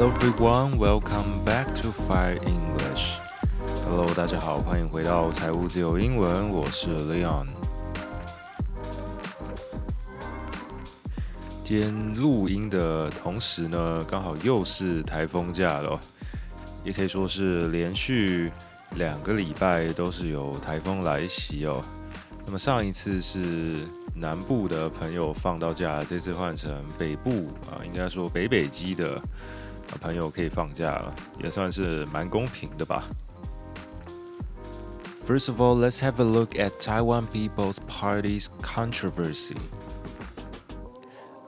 Hello everyone, welcome back to Fire English. Hello，大家好，欢迎回到财务自由英文，我是 Leon。今天录音的同时呢，刚好又是台风假了，也可以说是连续两个礼拜都是有台风来袭哦。那么上一次是南部的朋友放到假，这次换成北部啊，应该说北北基的朋友可以放假了，也算是蛮公平的吧。First of all, let's have a look at Taiwan People's Party's controversy.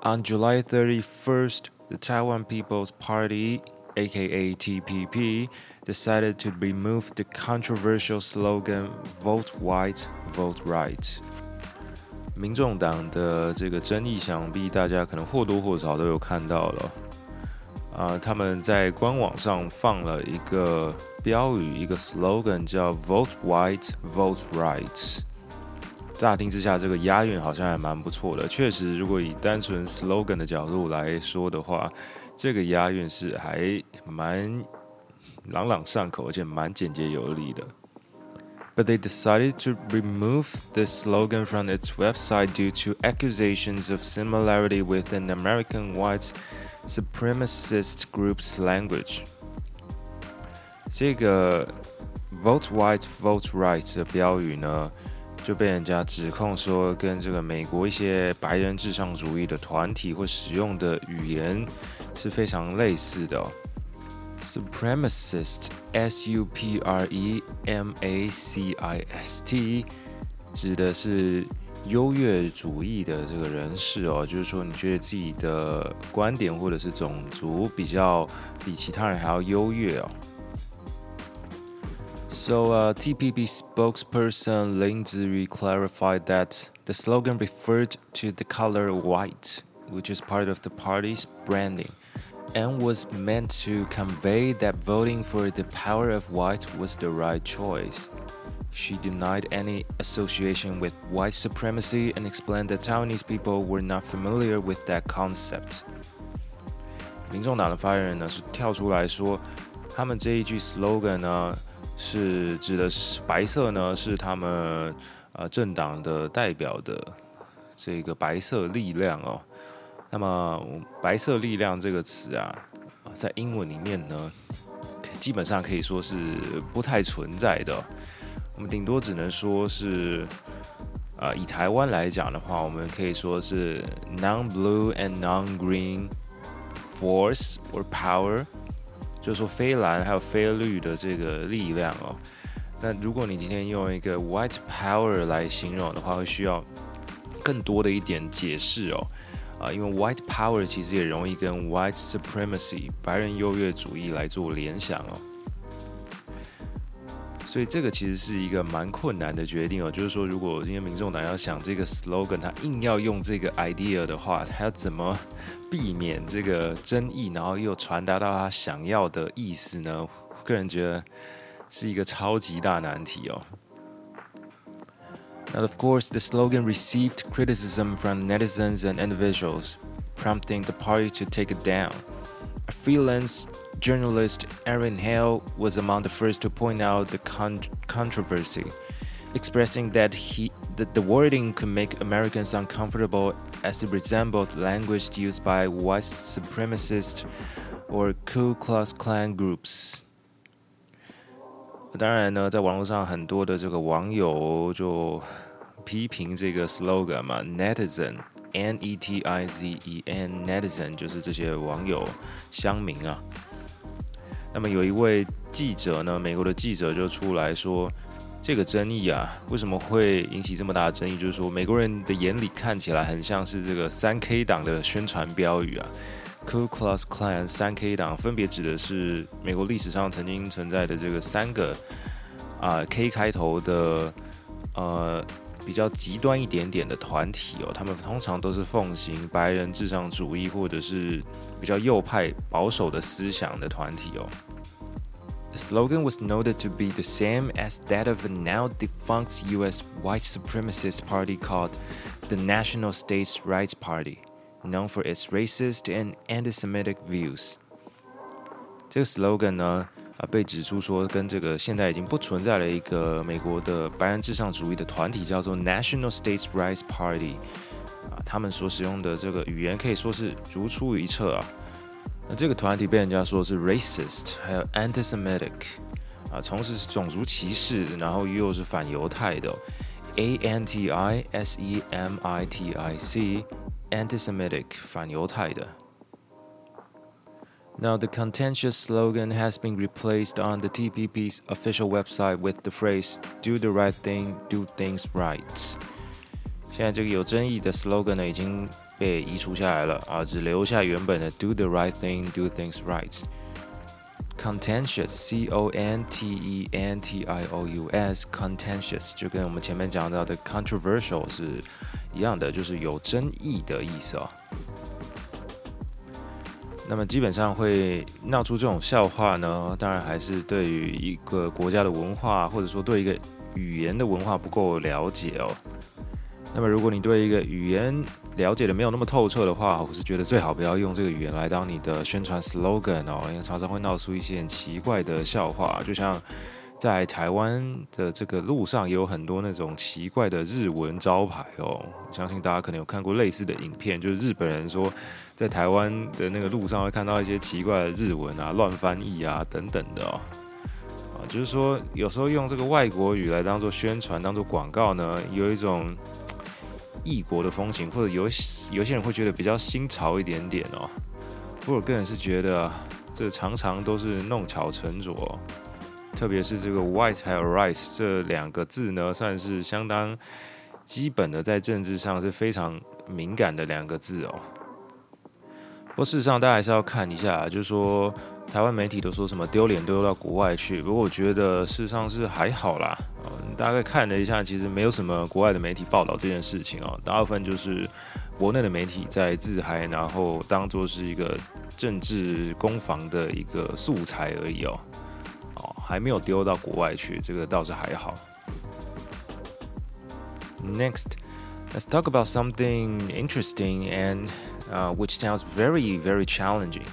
On July 31st, the Taiwan People's Party, aka TPP, decided to remove the controversial slogan Vote White, Vote Right. 民众党的这个争议，想必大家可能或多或少都有看到了。 啊，他们在官网上放了一个。标语一个 slogan 叫 Vote White, Vote Right。乍听之下，这个押韵好像还蛮不错的。确实，如果以单纯 slogan 的角度来说的话，这个押韵是还蛮朗朗上口，而且蛮简洁有力的。But they decided to remove this slogan from its website due to accusations of similarity with an American white supremacist group's language. 这个 “Vote White, Vote Right” 的标语呢，就被人家指控说跟这个美国一些白人至上主义的团体会使用的语言是非常类似的。Supremacist，S-U-P-R-E-M-A-C-I-S-T，指的是优越主义的这个人士哦，就是说你觉得自己的观点或者是种族比较比其他人还要优越哦。So, uh, TPP spokesperson Lin Ziri clarified that the slogan referred to the color white, which is part of the party's branding, and was meant to convey that voting for the power of white was the right choice. She denied any association with white supremacy and explained that Taiwanese people were not familiar with that concept. 民众党的发言人呢是跳出来说，他们这一句 slogan 呢。是指的是白色呢，是他们呃政党的代表的这个白色力量哦。那么“白色力量”这个词啊，在英文里面呢，基本上可以说是不太存在的。我们顶多只能说是，呃，以台湾来讲的话，我们可以说是 non-blue and non-green force or power。就是说，非蓝还有非绿的这个力量哦。那如果你今天用一个 white power 来形容的话，会需要更多的一点解释哦。啊，因为 white power 其实也容易跟 white supremacy 白人优越主义来做联想哦。所以这个其实是一个蛮困难的决定哦，就是说，如果今天民众党要想这个 slogan，他硬要用这个 idea 的话，他要怎么避免这个争议，然后又传达到他想要的意思呢？个人觉得是一个超级大难题哦。Now, of course, the slogan received criticism from netizens and individuals, prompting the party to take it down. A freelance journalist Erin Hale was among the first to point out the con controversy, expressing that he that the wording could make Americans uncomfortable as it resembled language used by white supremacist or Ku Klux Klan groups. 当然呢，在网络上很多的这个网友就批评这个 n e t i z e n, 嘛，netizen，n。那么有一位记者呢，美国的记者就出来说，这个争议啊，为什么会引起这么大的争议？就是说，美国人的眼里看起来很像是这个三 K 党的宣传标语啊，Ku Klux Klan 三 K 党分别指的是美国历史上曾经存在的这个三个啊 K 开头的呃比较极端一点点的团体哦，他们通常都是奉行白人至上主义或者是。比较右派保守的思想的团体哦。The slogan was noted to be the same as that of a now defunct U.S. white supremacist party called the National States Rights Party, known for its racist and anti Semitic views. 这个 slogan 呢， 啊，被指出说跟这个现在已经不存在了一个美国的白人至上主义的团体叫做 National States Rights Party，啊，他们所使用的这个语言可以说是如出一辙啊。那这个团体被人家说是 racist，还有 anti-Semitic，啊，从事种族歧视，然后又是反犹太的，a n t i s e m i t i c，anti-Semitic，反犹太的。Now, the contentious slogan has been replaced on the TPP's official website with the phrase "Do the right thing, do things right." 现在这个有争议的 slogan 呢已经被移除下来了啊，只留下原本的 "Do the right thing, do things right." Contentious, C-O-N-T-E-N-T-I-O-U-S, contentious 就跟我们前面讲到的 controversial 是一样的，就是有争议的意思哦。 那么基本上会闹出这种笑话呢，当然还是对于一个国家的文化，或者说对一个语言的文化不够了解哦。那么如果你对一个语言了解的没有那么透彻的话，我是觉得最好不要用这个语言来当你的宣传 slogan 哦，因为常常会闹出一些很奇怪的笑话，就像。在台湾的这个路上也有很多那种奇怪的日文招牌哦，相信大家可能有看过类似的影片，就是日本人说在台湾的那个路上会看到一些奇怪的日文啊、乱翻译啊等等的哦，啊，就是说有时候用这个外国语来当做宣传、当做广告呢，有一种异国的风情，或者有有些人会觉得比较新潮一点点哦，不过我个人是觉得这常常都是弄巧成拙。特别是这个 white 还有 right 这两个字呢，算是相当基本的，在政治上是非常敏感的两个字哦。不过事实上，大家还是要看一下，就是说台湾媒体都说什么丢脸丢到国外去，不过我觉得事实上是还好啦。大概看了一下，其实没有什么国外的媒体报道这件事情哦，大部分就是国内的媒体在自嗨，然后当做是一个政治攻防的一个素材而已哦。还没有丢到国外去，这个倒是还好。Next, let's talk about something interesting and Uh, which sounds very, very challenging.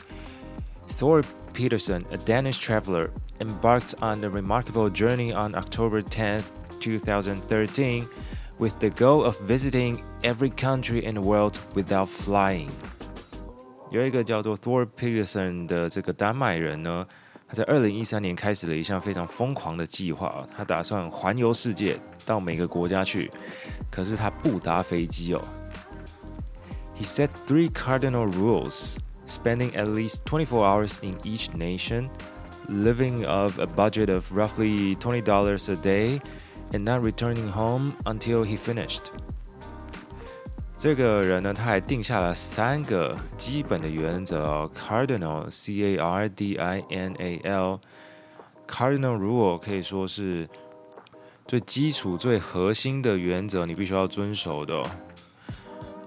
Thor Pedersen, a Danish traveler, embarked on a remarkable journey on October 10, 2013, with the goal of visiting every country in the world without flying. 有一个叫做 Thor Pedersen 的这个丹麦人呢，他在二零一三年开始了一项非常疯狂的计划，他打算环游世界，到每个国家去。可是他不搭飞机哦，He set three cardinal rules: spending at least 24 hours in each nation, living of a budget of roughly $20 a day, and not returning home until he finished. 这个人呢，他还定下了三个基本的原则哦，cardinal c a r d i n a l cardinal rule 可以说是最基础、最核心的原则，你必须要遵守的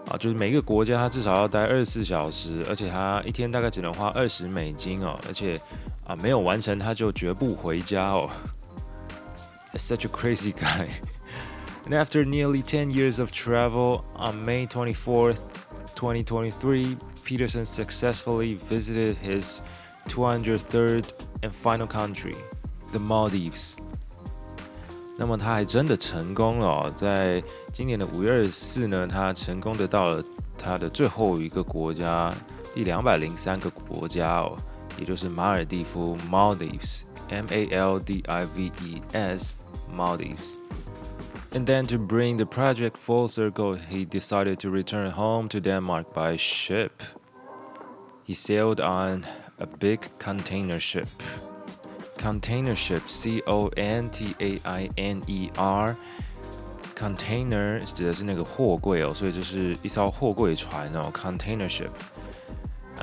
啊，就是每一个国家它至少要待二十四小时，而且它一天大概只能花二十美金哦，而且啊没有完成他就绝不回家哦。Such a crazy guy. And after nearly 10 years of travel, on May 24th, 2023, Pedersen successfully visited his 203rd and final country, the Maldives. 那么他还真的成功了、哦，在今年的五月二十四呢，他成功的到了他的最后一个国家，第两百零三个国家哦，也就是马尔蒂夫 （Maldives），M A L D I V E S，Maldives。and then to bring the project full circle, he decided to return home to Denmark by ship. He sailed on a big container ship. Container ship, C O N T A I N E R. Container 指的是那个货柜哦，所以就是一艘货柜船哦，container ship。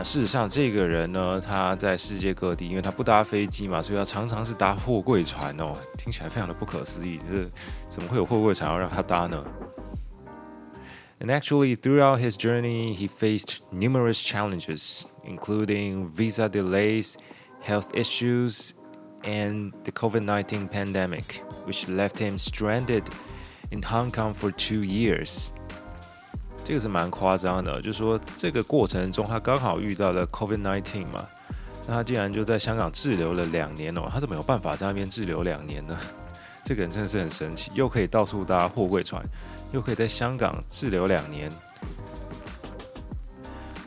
事实上，这个人呢，他在世界各地，因为他不搭飞机嘛，所以他常常是搭货柜船哦。听起来非常的不可思议，这怎么会有货柜船要让他搭呢？And actually, throughout his journey, he faced numerous challenges, including visa delays, health issues, and the COVID 19 pandemic, which left him stranded in Hong Kong for two years. 这个是蛮夸张的，就是说这个过程中他刚好遇到了 COVID-19 嘛，那他竟然就在香港滞留了两年哦，他怎么有办法在那边滞留两年呢？这个人真的是很神奇，又可以到处搭货柜船，又可以在香港滞留两年。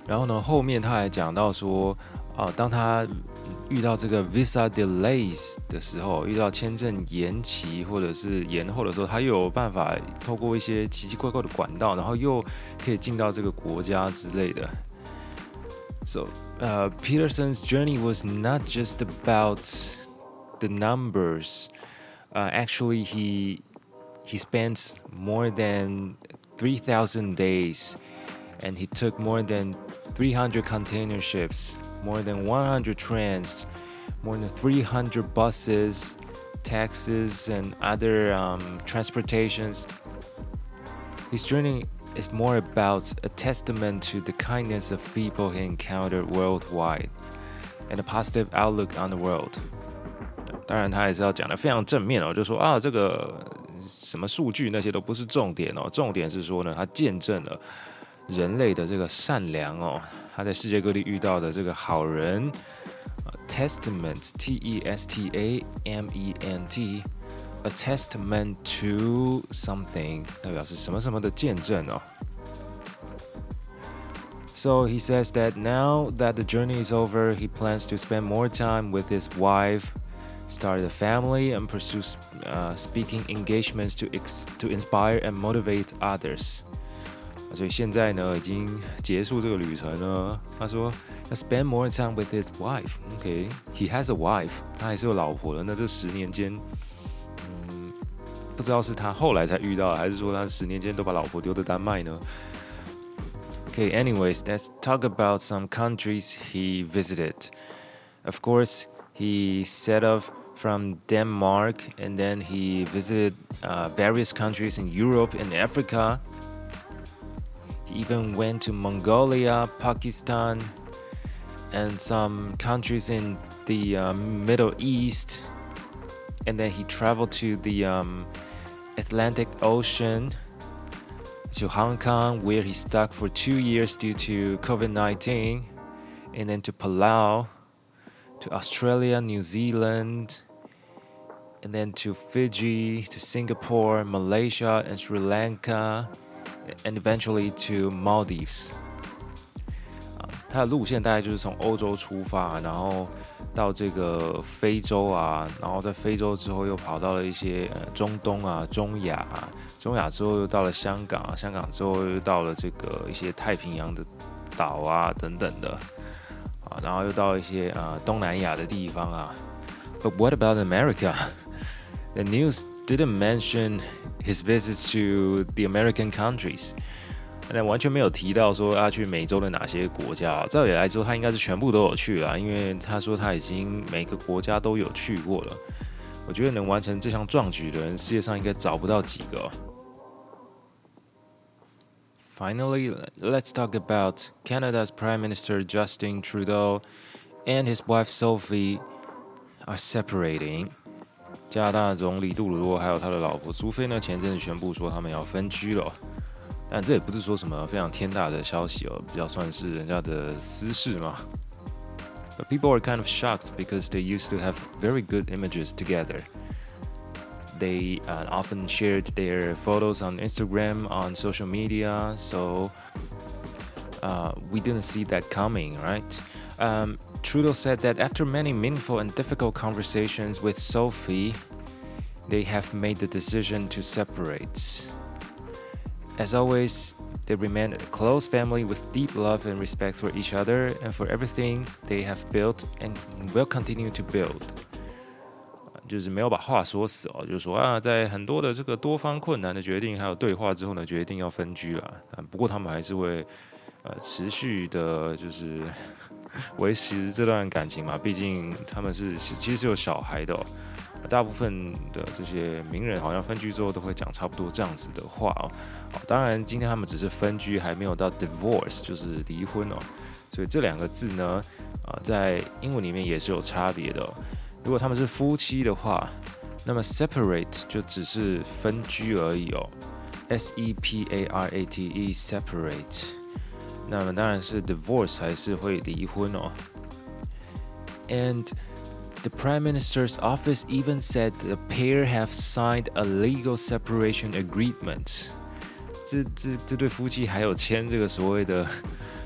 然后呢，后面他还讲到说，啊，当他遇到这个 visa delays 的时候，遇到签证延期或者是延后的时候，他又有办法透过一些奇奇怪怪的管道，然后又可以进到这个国家之类的。So, uh, Pedersen's journey was not just about the numbers. Uh, actually, he he spent more than three thousand days, and he took more than three hundred container ships more than one hundred trains, more than three hundred buses, taxis, and other um, transportations. His journey is more about a testament to the kindness of people he encountered worldwide and a positive outlook on the world. 当然，他也是要讲的非常正面哦，就说啊，这个什么数据那些都不是重点哦，重点是说呢，他见证了人类的这个善良哦， 他在世界各地遇到的这个好人，testament，t e s t a m e n t。a testament to something，代表是什么什么的见证哦。So he says that now that the journey is over, he plans to spend more time with his wife, start a family, and pursue uh, speaking engagements to to inspire and motivate others. 所以现在呢，已经结束这个旅程呢。他说要 spend more time with his wife. Okay, he has a wife. 他还是有老婆的。那这十年间。不知道是他后来才遇到，还是说他十年间都把老婆丢在丹麦呢？Okay, anyways, let's talk about some countries he visited. Of course, he set off from Denmark and then he visited uh, various countries in Europe and Africa. He even went to Mongolia, Pakistan, and some countries in the uh, Middle East. And then he traveled to the um, Atlantic Ocean to Hong Kong, where he stuck for two years due to COVID 19, and then to Palau, to Australia, New Zealand, and then to Fiji, to Singapore, Malaysia, and Sri Lanka, and eventually to Maldives. 啊它的路线大概就是从欧洲出发，然后到这个非洲啊，然后在非洲之后又跑到了一些呃中东啊、中亚，啊中亚之后又到了香港啊，香港之后又到了这个一些太平洋的岛啊等等的啊，然后又到一些啊东南亚的地方啊。But what about America? The news didn't mention his visits to the American countries. 但完全没有提到说要去美洲的哪些国家。照理来说，他应该是全部都有去了，因为他说他已经每个国家都有去过了。我觉得能完成这项壮举的人，世界上应该找不到几个。Finally, let's talk about Canada's Prime Minister Justin Trudeau and his wife Sophie are separating. 加拿大总理杜鲁多还有他的老婆苏菲呢，前阵子宣布说他们要分居了。但这也不是说什么非常天大的消息哦，比较算是人家的私事嘛。But people are kind of shocked because they used to have very good images together. They uh, often shared their photos on Instagram, on social media, so uh, we didn't see that coming, right? Um, Trudeau said that after many meaningful and difficult conversations with Sophie, they have made the decision to separate. As always, they remain a close family with deep love and respect for each other and for everything they have built and will continue to build. 就是没有把话说死哦，就是说啊，在很多的这个多方困难的决定还有对话之后呢，决定要分居了。啊，不过他们还是会呃持续的，就是 维持这段感情嘛。毕竟他们是其实是有小孩的、大部分的这些名人好像分居之后都会讲差不多这样子的话哦。当然，今天他们只是分居，还没有到 divorce，就是离婚哦。所以这两个字呢，啊，在英文里面也是有差别的。如果他们是夫妻的话，那么 separate 就只是分居而已哦。S E P A R A T E separate。那么当然是 divorce 还是会离婚哦。And the Prime Minister's office even said the pair have signed a legal separation agreement. 这这这对夫妻还有签这个所谓的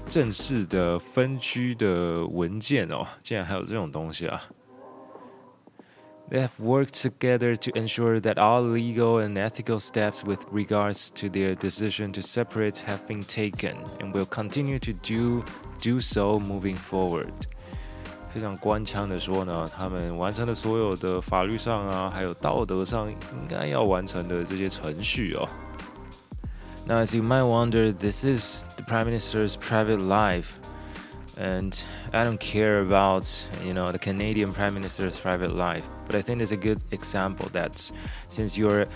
正式的分居的文件哦，竟然还有这种东西啊 ！they have worked together to ensure that all legal and ethical steps with regards to their decision to separate have been taken and will continue to do do so moving forward. 非常官腔的说呢，他们完成了所有的法律上啊，还有道德上应该要完成的这些程序哦。Now, as you might wonder, this is the Prime Minister's private life and I don't care about you know the Canadian Prime Minister's private life, but I think it's a good example that since you're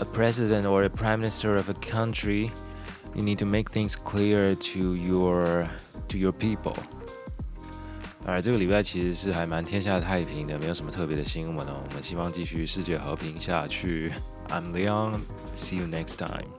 a president or a prime minister of a country, you need to make things clear to your to your people. 当然，这个礼拜其实是还蛮天下太平的，没有什么特别的新闻哦。我们希望继续世界和平下去。I'm Leon. See you next time.